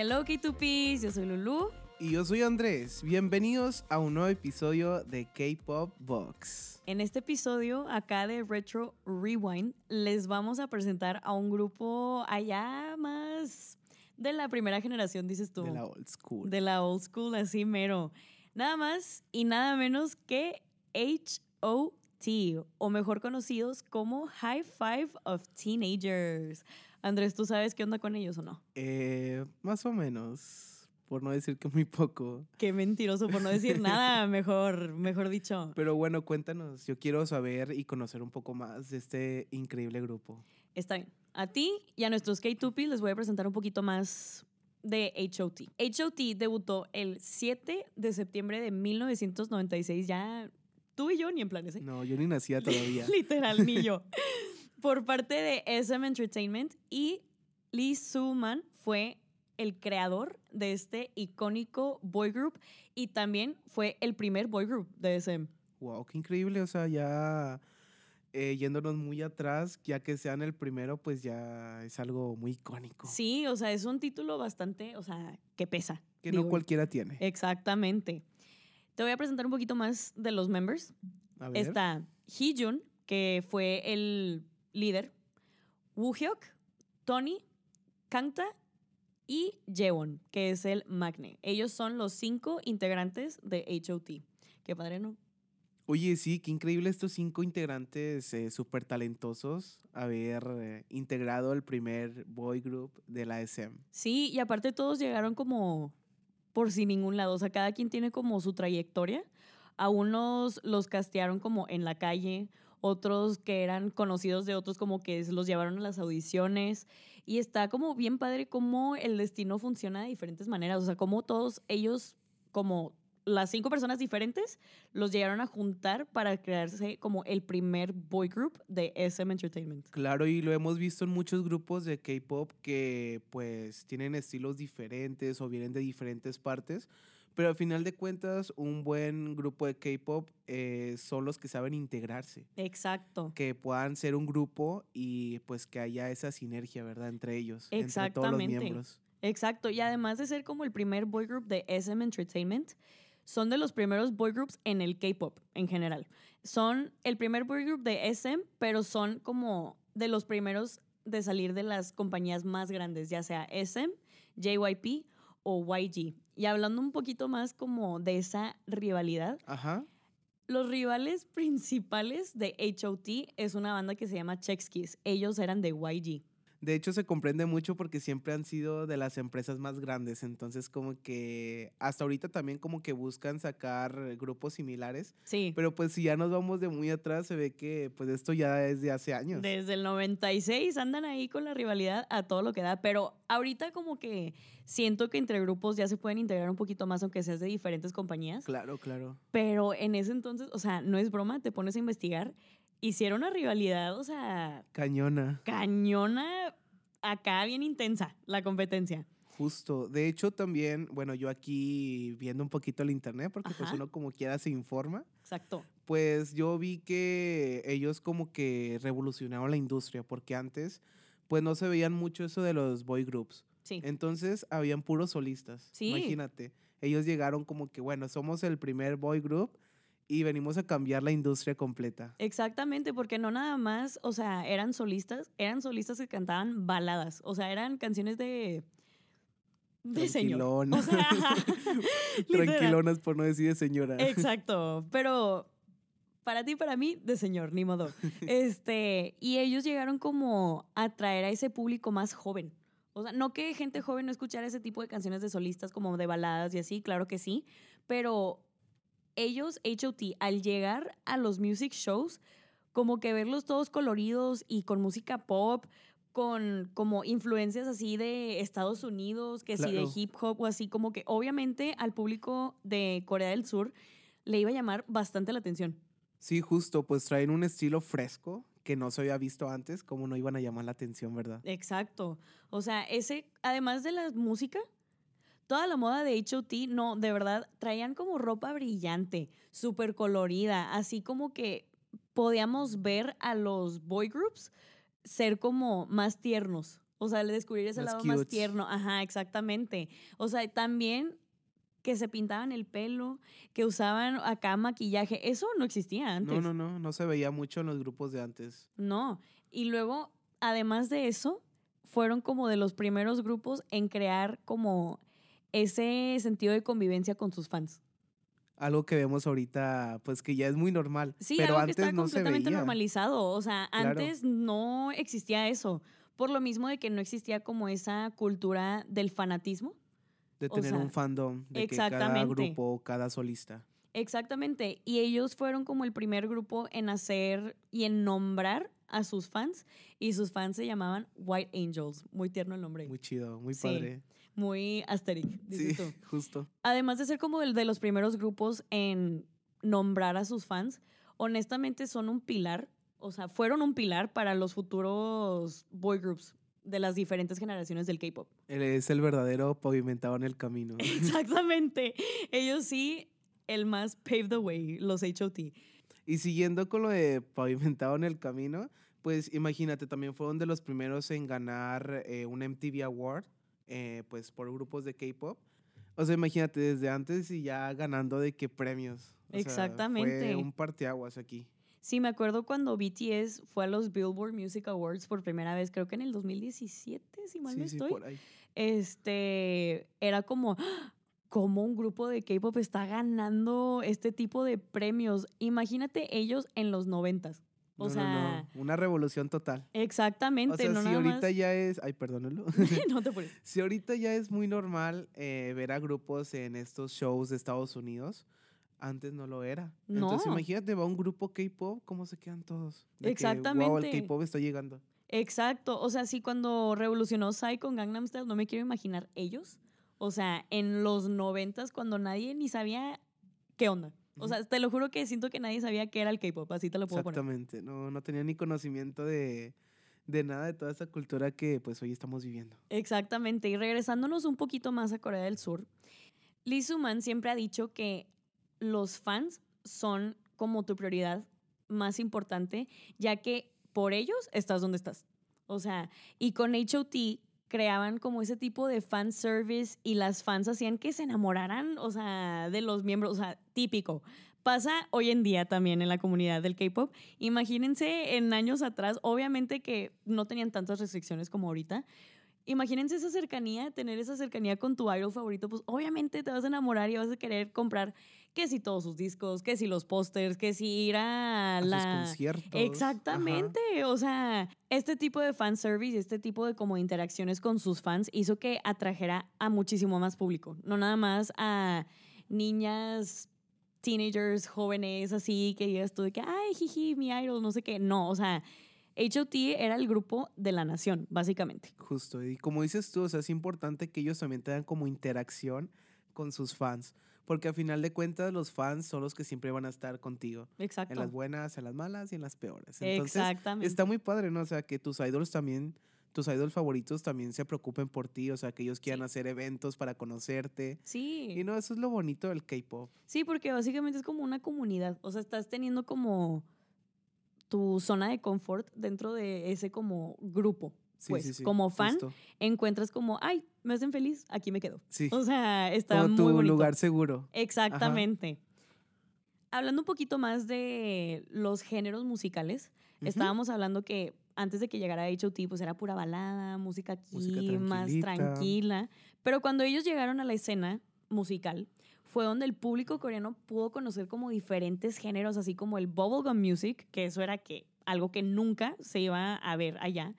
Hello K2Ps, yo soy Lulu. Y yo soy Andrés. Bienvenidos a un nuevo episodio de K-Pop Box. En este episodio, acá de Retro Rewind, les vamos a presentar a un grupo allá más de la primera generación, dices tú. De la old school. De la old school, así mero. Nada más y nada menos que H.O.T. o mejor conocidos como High Five of Teenagers. Andrés, ¿tú sabes qué onda con ellos o no? Eh, más o menos, por no decir que muy poco. Qué mentiroso, por no decir nada, mejor, mejor dicho. Pero bueno, cuéntanos, yo quiero saber y conocer un poco más de este increíble grupo. Está bien. A ti y a nuestros K2P les voy a presentar un poquito más de HOT. HOT debutó el 7 de septiembre de 1996, ya tú y yo ni en planes, ¿eh? No, yo ni nacía todavía. Literal, ni yo. Por parte de SM Entertainment y Lee Soo-man fue el creador de este icónico boy group y también fue el primer boy group de SM. Wow, qué increíble, o sea, ya eh, yéndonos muy atrás, ya que sean el primero, pues ya es algo muy icónico. Sí, o sea, es un título bastante, o sea, que pesa. Que no cualquiera tiene. Exactamente. Te voy a presentar un poquito más de los members. A ver. Está Hee-jun, que fue el líder, Woo-hyuk, Tony, Kangta y Jewon, que es el Magne. Ellos son los cinco integrantes de HOT. Qué padre, ¿no? Oye, sí, qué increíble estos cinco integrantes eh, súper talentosos haber eh, integrado el primer boy group de la SM. Sí, y aparte todos llegaron como por sin ningún lado. O sea, cada quien tiene como su trayectoria. A unos los castearon como en la calle, otros que eran conocidos de otros como que los llevaron a las audiciones. Y está como bien padre cómo el destino funciona de diferentes maneras. O sea, cómo todos ellos como las cinco personas diferentes los llegaron a juntar para crearse como el primer boy group de SM Entertainment. Claro, y lo hemos visto en muchos grupos de K-pop que pues tienen estilos diferentes o vienen de diferentes partes, pero al final de cuentas un buen grupo de K-pop eh, son los que saben integrarse. Exacto. Que puedan ser un grupo y pues que haya esa sinergia, ¿verdad? Entre ellos, Exactamente. entre todos los miembros. Exacto, y además de ser como el primer boy group de SM Entertainment, son de los primeros boy groups en el K-pop en general. Son el primer boy group de SM, pero son como de los primeros de salir de las compañías más grandes, ya sea SM, JYP o YG. Y hablando un poquito más como de esa rivalidad. Ajá. Los rivales principales de HOT es una banda que se llama Chex Kiss. Ellos eran de YG. De hecho, se comprende mucho porque siempre han sido de las empresas más grandes. Entonces, como que hasta ahorita también como que buscan sacar grupos similares. Sí. Pero pues si ya nos vamos de muy atrás, se ve que pues esto ya es de hace años. Desde el 96 andan ahí con la rivalidad a todo lo que da. Pero ahorita como que siento que entre grupos ya se pueden integrar un poquito más, aunque seas de diferentes compañías. Claro, claro. Pero en ese entonces, o sea, no es broma, te pones a investigar hicieron una rivalidad, o sea... Cañona. Cañona, acá bien intensa la competencia. Justo. De hecho, también, bueno, yo aquí viendo un poquito el internet, porque pues Ajá. uno como quiera se informa, Exacto. pues yo vi que ellos como que revolucionaron la industria, porque antes pues no se veían mucho eso de los boy groups. Sí. Entonces habían puros solistas. Sí. Imagínate. Ellos llegaron como que, bueno, somos el primer boy group y venimos a cambiar la industria completa. Exactamente, porque no nada más, o sea, eran solistas, eran solistas que cantaban baladas, o sea, eran canciones de... De señor. Tranquilonas. O sea. Tranquilonas por no decir de señora. Exacto, pero para ti, para mí, de señor, ni modo. Este, y ellos llegaron como a atraer a ese público más joven. O sea, no que gente joven no escuchara ese tipo de canciones de solistas como de baladas y así, claro que sí, pero ellos, HOT, al llegar a los music shows, como que verlos todos coloridos y con música pop, con como influencias así de Estados Unidos, que sí de hip hop o así, como que obviamente al público de Corea del Sur le iba a llamar bastante la atención. Sí, justo, pues traen un estilo fresco que no se había visto antes, como no iban a llamar la atención, ¿verdad? Exacto. O sea, ese, además de la música, toda la moda de HOT, no, de verdad, traían como ropa brillante, súper colorida, así como que podíamos ver a los boy groups ser como más tiernos. O sea, descubrir ese Más lado más tierno. Ajá, exactamente. O sea, también que se pintaban el pelo, que usaban acá maquillaje. Eso no existía antes. No, no, no, no se veía mucho en los grupos de antes. No. Y luego, además de eso, fueron como de los primeros grupos en crear como ese sentido de convivencia con sus fans. Algo que vemos ahorita, pues que ya es muy normal. Sí, pero algo que está no se completamente veía. normalizado. O sea, Claro. antes no existía eso. Por lo mismo de que no existía como esa cultura del fanatismo. De o tener sea, un fandom de que cada exactamente. grupo, cada solista. Exactamente. Y ellos fueron como el primer grupo en hacer y en nombrar a sus fans. Y sus fans se llamaban White Angels. Muy tierno el nombre. Muy chido, muy Sí, padre. Muy aesthetic, dices Sí, tú. justo. Además de ser como el de los primeros grupos en nombrar a sus fans, honestamente son un pilar, o sea, fueron un pilar para los futuros boy groups de las diferentes generaciones del K-pop. Es el verdadero pavimentado en el camino. Exactamente. Ellos sí, el más paved the way, los HOT. Y siguiendo con lo de pavimentado en el camino, pues imagínate, también fueron de los primeros en ganar eh, un MTV Award, eh, pues por grupos de K-pop. O sea, imagínate, desde antes y ya ganando de qué premios. O sea, Exactamente. fue un parteaguas aquí. Sí, me acuerdo cuando BTS fue a los Billboard Music Awards por primera vez, creo que en el 2017, si mal no sí, estoy. por ahí. este, era como, como un grupo de K-pop está ganando este tipo de premios. Imagínate ellos en los noventas. O No, sea, no, una revolución total. exactamente, O sea, si ahorita más- ya es, ay, perdónalo. no te pones. si ahorita ya es muy normal eh, ver a grupos en estos shows de Estados Unidos, antes no lo era. Entonces imagínate, va un grupo K-pop, ¿cómo se quedan todos? De que, wow, Exactamente. el K-pop está llegando. Exacto, o sea, sí cuando revolucionó Psy con Gangnam Style, no me quiero imaginar ellos. O sea, en los noventas cuando nadie ni sabía qué onda. O sea, te lo juro que siento que nadie sabía qué era el K-pop, así te lo puedo poner. Exactamente, no, no tenía ni conocimiento de, de nada de toda esa cultura que pues hoy estamos viviendo. Exactamente. Y regresándonos un poquito más a Corea del Sur, Lee Suman siempre ha dicho que los fans son como tu prioridad más importante, ya que por ellos estás donde estás. O sea, y con HOT creaban como ese tipo de fan service y las fans hacían que se enamoraran, o sea, de los miembros, o sea, típico. Pasa hoy en día también en la comunidad del K-pop. Imagínense en años atrás, obviamente que no tenían tantas restricciones como ahorita. Imagínense esa cercanía, tener esa cercanía con tu idol favorito, pues obviamente te vas a enamorar y vas a querer comprar que si todos sus discos, que si los pósters, que si ir a A la... sus conciertos. ajá. Exactamente, o sea, este tipo de fan service, este tipo de como interacciones con sus fans hizo que atrajera a muchísimo más público, no nada más a niñas, teenagers, jóvenes, así, que digas tú de que, ay, jiji, mi idol, no sé qué, no, o sea, HOT era el grupo de la nación, básicamente. Justo, y como dices tú, o sea, es importante que ellos también tengan como interacción con sus fans, porque a final de cuentas los fans son los que siempre van a estar contigo, Exacto. en las buenas, en las malas y en las peores. Entonces, Exactamente. está muy padre, ¿no? O sea, que tus idols también, tus idols favoritos también se preocupen por ti, o sea, que ellos quieran Sí. hacer eventos para conocerte. Sí. Y no, eso es lo bonito del K-pop. Sí, porque básicamente es como una comunidad. O sea, estás teniendo como tu zona de confort dentro de ese como grupo. Sí, pues, sí, sí, como fan, justo. encuentras como, ay, me hacen feliz, aquí me quedo. Sí, O sea, está como muy tu bonito. lugar seguro. Exactamente. Hablando un poquito más de los géneros musicales, estábamos hablando que antes de que llegara HOT, pues era pura balada, música aquí, Música más tranquila. Pero cuando ellos llegaron a la escena musical, fue donde el público coreano pudo conocer como diferentes géneros, así como el bubblegum music, que eso era que algo que nunca se iba a ver allá.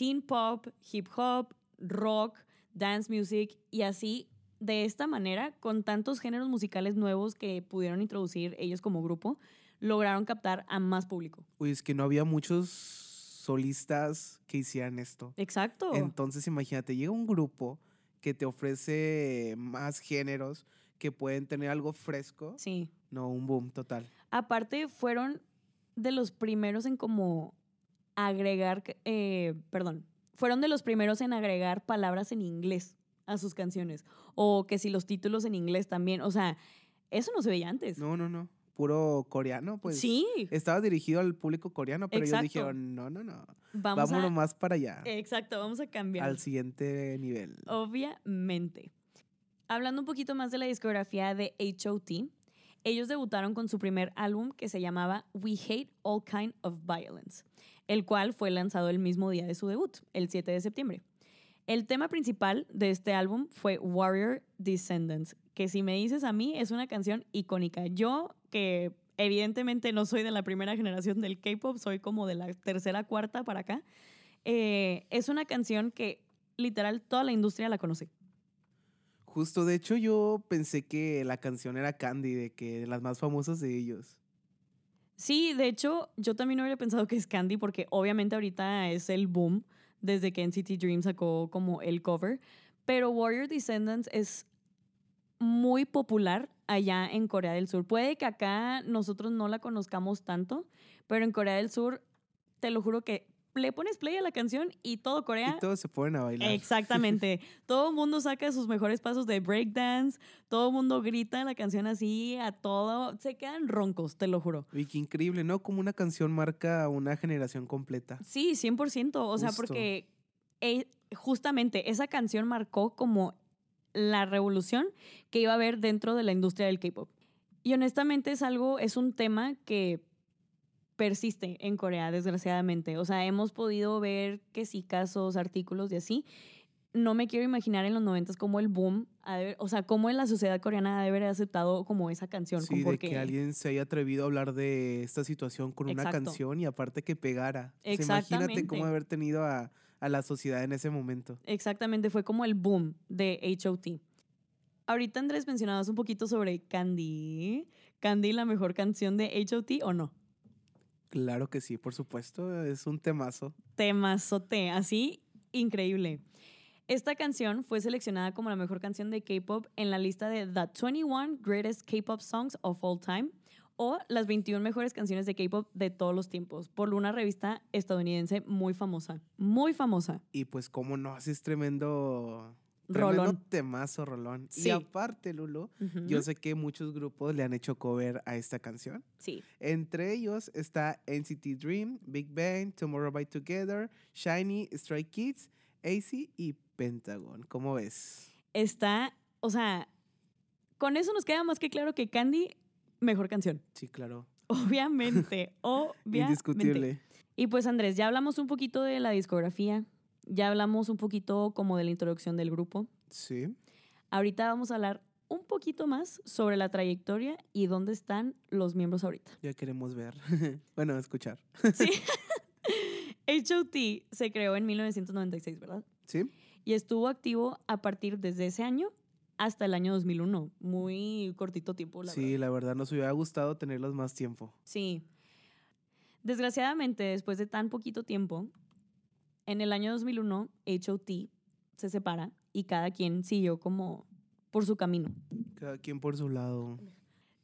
Teen pop, hip hop, rock, dance music y así de esta manera, con tantos géneros musicales nuevos que pudieron introducir ellos como grupo, lograron captar a más público. Uy, es que no había muchos solistas que hicieran esto. Exacto. Entonces, imagínate, llega un grupo que te ofrece más géneros que pueden tener algo fresco. sí. No, un boom total. Aparte, fueron de los primeros en como agregar, eh, perdón, fueron de los primeros en agregar palabras en inglés a sus canciones. O que si los títulos en inglés también. O sea, eso no se veía antes. No, no, no. puro coreano, pues sí, estaba dirigido al público coreano, pero ellos Exacto. dijeron, no, no, no, vamos vámonos a... más para allá, Exacto, vamos a cambiar. al siguiente nivel. Obviamente. Hablando un poquito más de la discografía de HOT, ellos debutaron con su primer álbum que se llamaba We Hate All Kind of Violence, el cual fue lanzado el mismo día de su debut, el 7 de septiembre. El tema principal de este álbum fue Warrior Descendants, que si me dices a mí es una canción icónica. Yo que evidentemente no soy de la primera generación del K-Pop, soy como de la tercera, cuarta para acá, eh, es una canción que literal toda la industria la conoce. Justo, de hecho, yo pensé que la canción era Candy, de que las más famosas de ellos. Sí, de hecho, yo también hubiera pensado que es Candy porque obviamente ahorita es el boom desde que NCT Dream sacó como el cover, pero Warrior Descendants es muy popular allá en Corea del Sur. Puede que acá nosotros no la conozcamos tanto, pero en Corea del Sur, te lo juro que le pones play a la canción y todo Corea Y todos se ponen a bailar. Exactamente. todo el mundo saca sus mejores pasos de breakdance, todo el mundo grita la canción así, a todo. Se quedan roncos, te lo juro. Y qué increíble, ¿no? Como una canción marca una generación completa. Sí, 100%. O sea, porque eh, justamente esa canción marcó como la revolución que iba a haber dentro de la industria del K-pop. Y honestamente es algo, es un tema que persiste en Corea, desgraciadamente. O sea, hemos podido ver que sí, casos, artículos y así. No me quiero imaginar en los noventas cómo el boom, haber- o sea, cómo en la sociedad coreana ha de haber aceptado como esa canción. Sí, como de que alguien se haya atrevido a hablar de esta situación con una canción y aparte que pegara. O sea, imagínate Exactamente. cómo haber tenido a, a la sociedad en ese momento. Exactamente, fue como el boom de HOT. Ahorita Andrés mencionabas un poquito sobre Candy. Candy, la mejor canción de HOT o no? Claro que sí, por supuesto, es un temazo. Temazote, así increíble. Esta canción fue seleccionada como la mejor canción de K-pop en la lista de The 21 Greatest K-pop Songs of All Time o las 21 mejores canciones de K-pop de todos los tiempos por una revista estadounidense muy famosa. Muy famosa. Y pues, cómo no, haces tremendo, Rolón. tremendo temazo, Rolón. Sí. Y aparte, Lulu, Ujú. yo sé que muchos grupos le han hecho cover a esta canción. Sí. Entre ellos está NCT Dream, Big Bang, Tomorrow by Together, Shiny, Stray Kids, AC y Pentagon. ¿Cómo ves? Está, o sea, con eso nos queda más que claro que Candy, mejor canción. Sí, claro. Obviamente, obviamente. Indiscutible. Y pues Andrés, ya hablamos un poquito de la discografía, ya hablamos un poquito como de la introducción del grupo. Sí. Ahorita vamos a hablar un poquito más sobre la trayectoria y dónde están los miembros ahorita. Ya queremos ver. bueno, escuchar. Sí. HOT se creó en 1996, ¿verdad? ¿Sí? Y estuvo activo a partir desde ese año hasta el año 2001. Muy cortito tiempo, la sí, verdad. la verdad nos hubiera gustado tenerlos más tiempo. Sí. Desgraciadamente, después de tan poquito tiempo, en el año 2001, HOT se separa y cada quien siguió como por su camino. Cada quien por su lado.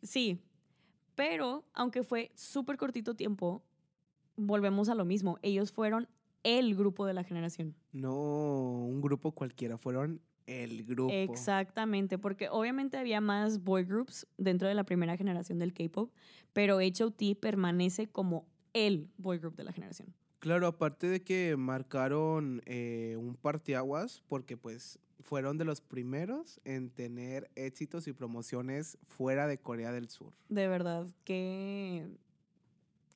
Sí, pero aunque fue súper cortito tiempo, volvemos a lo mismo. Ellos fueron el grupo de la generación. No un grupo cualquiera, fueron el grupo. Exactamente, porque obviamente había más boy groups dentro de la primera generación del K-pop, pero HOT permanece como el boy group de la generación. Claro, aparte de que marcaron eh, un parteaguas, porque pues fueron de los primeros en tener éxitos y promociones fuera de Corea del Sur. De verdad, qué,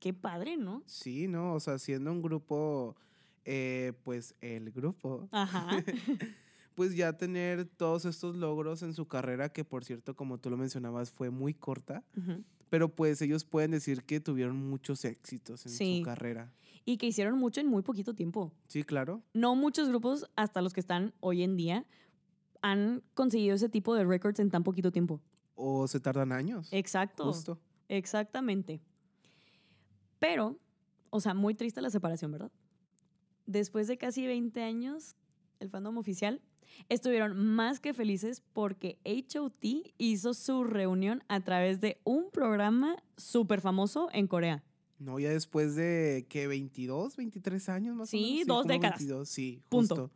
qué padre, ¿no? Sí, ¿no? O sea, siendo un grupo, eh, pues el grupo, Ajá. pues ya tener todos estos logros en su carrera, que por cierto, como tú lo mencionabas, fue muy corta, pero pues ellos pueden decir que tuvieron muchos éxitos en Sí. su carrera. Y que hicieron mucho en muy poquito tiempo. Sí, claro. No muchos grupos, hasta los que están hoy en día, han conseguido ese tipo de records en tan poquito tiempo. O se tardan años. Exacto. Justo. Exactamente. Pero, o sea, muy triste la separación, ¿verdad? Después de casi 20 años, el fandom oficial estuvieron más que felices porque HOT hizo su reunión a través de un programa súper famoso en Corea. No, ya después de que 22, 23 años más Sí, o menos. dos como décadas. 22, sí, Punto. justo.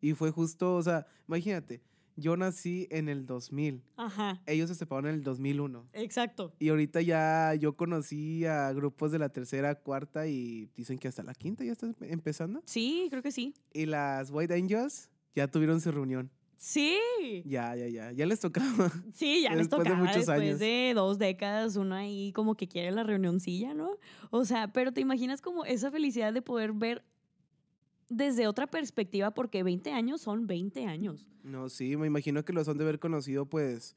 Y fue justo, o sea, imagínate, Yo nací en el 2000. Ajá. Ellos se separaron en el 2001. Exacto. Y ahorita ya yo conocí a grupos de la tercera, cuarta y dicen que hasta la quinta ya está empezando. Sí, creo que sí. Y las White Angels ya tuvieron su reunión. Sí. Ya, ya, ya. Ya les tocaba. Sí, ya les Después de tocaba muchos después años. de dos décadas, uno ahí como que quiere la reunioncilla, ¿no? O sea, pero te imaginas como esa felicidad de poder ver desde otra perspectiva, porque 20 años son 20 años. No, sí, me imagino que los han de haber conocido, pues,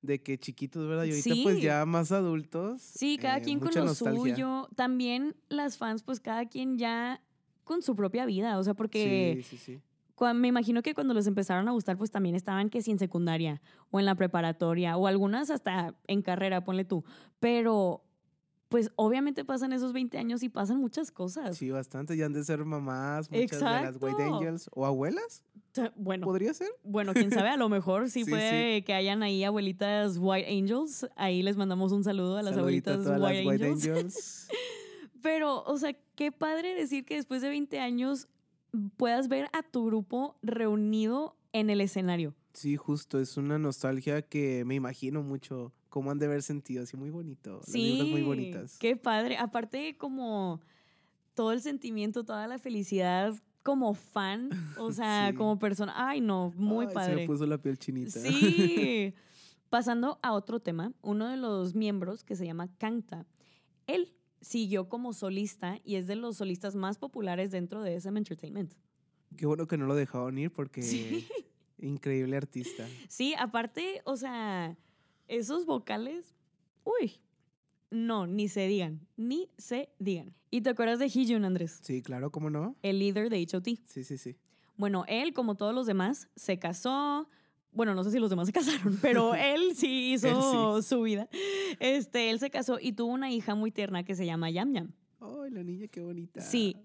de que chiquitos, ¿verdad? Y ahorita, pues, Sí. ya más adultos. Sí, cada eh, quien con lo nostalgia. suyo. También las fans, pues cada quien ya con su propia vida. O sea, porque Sí, sí, me imagino que cuando les empezaron a gustar, pues también estaban que si en secundaria o en la preparatoria o algunas hasta en carrera, ponle tú. Pero, pues obviamente pasan esos 20 años y pasan muchas cosas. Sí, bastante. Ya han de ser mamás, muchas de las White Exacto. Angels. ¿O abuelas? Bueno, ¿Podría ser? bueno, quién sabe, a lo mejor sí, Sí, puede que hayan ahí abuelitas White Angels. Ahí les mandamos un saludo a las a abuelitas las White, White Angels. Angels. Pero, o sea, qué padre decir que después de 20 años puedas ver a tu grupo reunido en el escenario. Sí, justo. Es una nostalgia que me imagino mucho cómo han de haber sentido. Así muy bonito. Sí, muy bonitas. qué padre. Aparte, como todo el sentimiento, toda la felicidad como fan, o sea, Sí. como persona. Ay, no, muy Ay, Se padre. me puso la piel chinita. Sí. Pasando a otro tema, uno de los miembros que se llama Kangta, él siguió como solista y es de los solistas más populares dentro de SM Entertainment. Qué bueno que no lo dejaron ir porque Sí. increíble artista. Sí, aparte, o sea, esos vocales, uy, no, ni se digan, ni se digan. ¿Y te acuerdas de Heejun, Andrés? Sí, claro, ¿cómo no? El líder de HOT. Sí, sí, sí. Bueno, él, como todos los demás, se casó. Bueno, no sé si los demás se casaron, pero él sí hizo su vida. Este, él se casó y tuvo una hija muy tierna que se llama Yam Yam. Ay, la niña, qué bonita. Sí,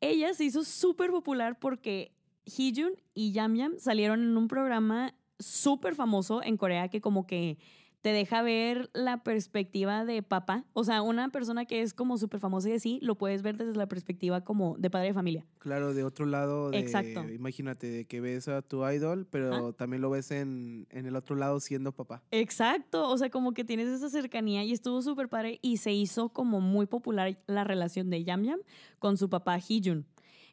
ella se hizo súper popular porque Heejun y Yam Yam salieron en un programa súper famoso en Corea que como que te deja ver la perspectiva de papá. O sea, una persona que es como súper famosa y así, lo puedes ver desde la perspectiva como de padre de familia. Claro, de otro lado, de, Exacto. imagínate, de que ves a tu idol, pero también lo ves en, en el otro lado siendo papá. Exacto, o sea, como que tienes esa cercanía y estuvo súper padre y se hizo como muy popular la relación de Yam Yam con su papá Heejun.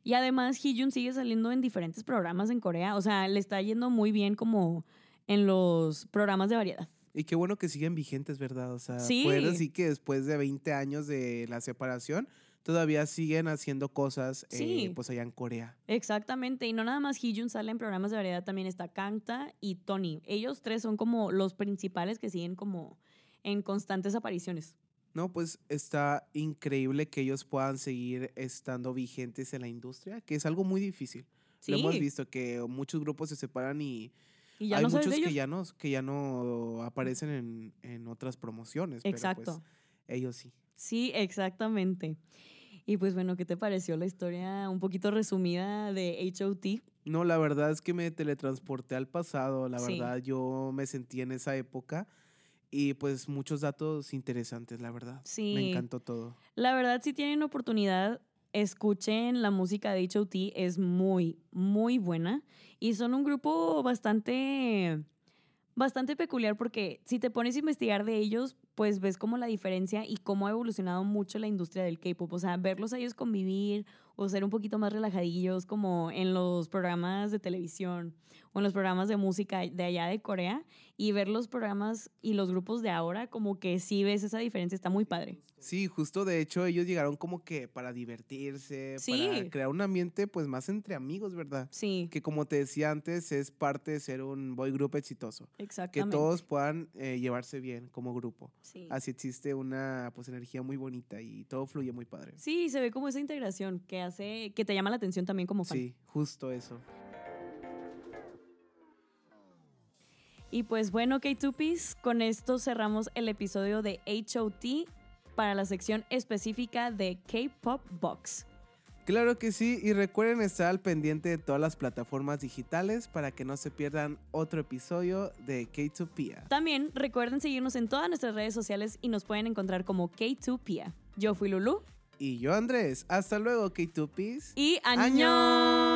Y además Heejun sigue saliendo en diferentes programas en Corea, o sea, le está yendo muy bien como en los programas de variedad. Y qué bueno que siguen vigentes, ¿verdad? O sea, Sí. poder decir que después de 20 años de la separación, todavía siguen haciendo cosas, eh, Sí. pues allá en Corea. Exactamente, y no nada más Heejun sale en programas de variedad, también está Kangta y Tony. Ellos tres son como los principales que siguen como en constantes apariciones. No, pues está increíble que ellos puedan seguir estando vigentes en la industria, que es algo muy difícil. Sí, Lo hemos visto que muchos grupos se separan y, y ya hay no muchos de que ya no, que ya no aparecen en, en otras promociones. pero, pues, Exacto. ellos sí. Sí, exactamente. Y pues bueno, ¿qué te pareció la historia un poquito resumida de HOT? No, la verdad es que me teletransporté al pasado. La Sí. verdad, yo me sentí en esa época. Y pues muchos datos interesantes, la verdad. Sí. Me encantó todo. La verdad, si tienen oportunidad, escuchen la música de HOT, es muy, muy buena. Y son un grupo bastante, bastante peculiar porque si te pones a investigar de ellos, pues ves como la diferencia y cómo ha evolucionado mucho la industria del K-pop. O sea, verlos a ellos convivir o ser un poquito más relajadillos como en los programas de televisión o en los programas de música de allá de Corea y ver los programas y los grupos de ahora, como que sí ves esa diferencia, está muy padre. Sí, justo de hecho ellos llegaron como que para divertirse, Sí. para crear un ambiente pues más entre amigos, ¿verdad? Sí, Que como te decía antes, es parte de ser un boy group exitoso. Que exactamente. todos puedan eh, llevarse bien como grupo. Sí. Así existe una pues energía muy bonita y todo fluye muy padre. Sí, se ve como esa integración que hace, que te llama la atención también como fan. Sí, justo eso. Y pues bueno, K2Ps, con esto cerramos el episodio de HOT para la sección específica de K-Pop Box. Claro que sí, y recuerden estar al pendiente de todas las plataformas digitales para que no se pierdan otro episodio de K2Pia. También recuerden seguirnos en todas nuestras redes sociales y nos pueden encontrar como K2Pia. Yo fui Lulu Y yo Andrés, hasta luego K2Ps. y. ¡Añón!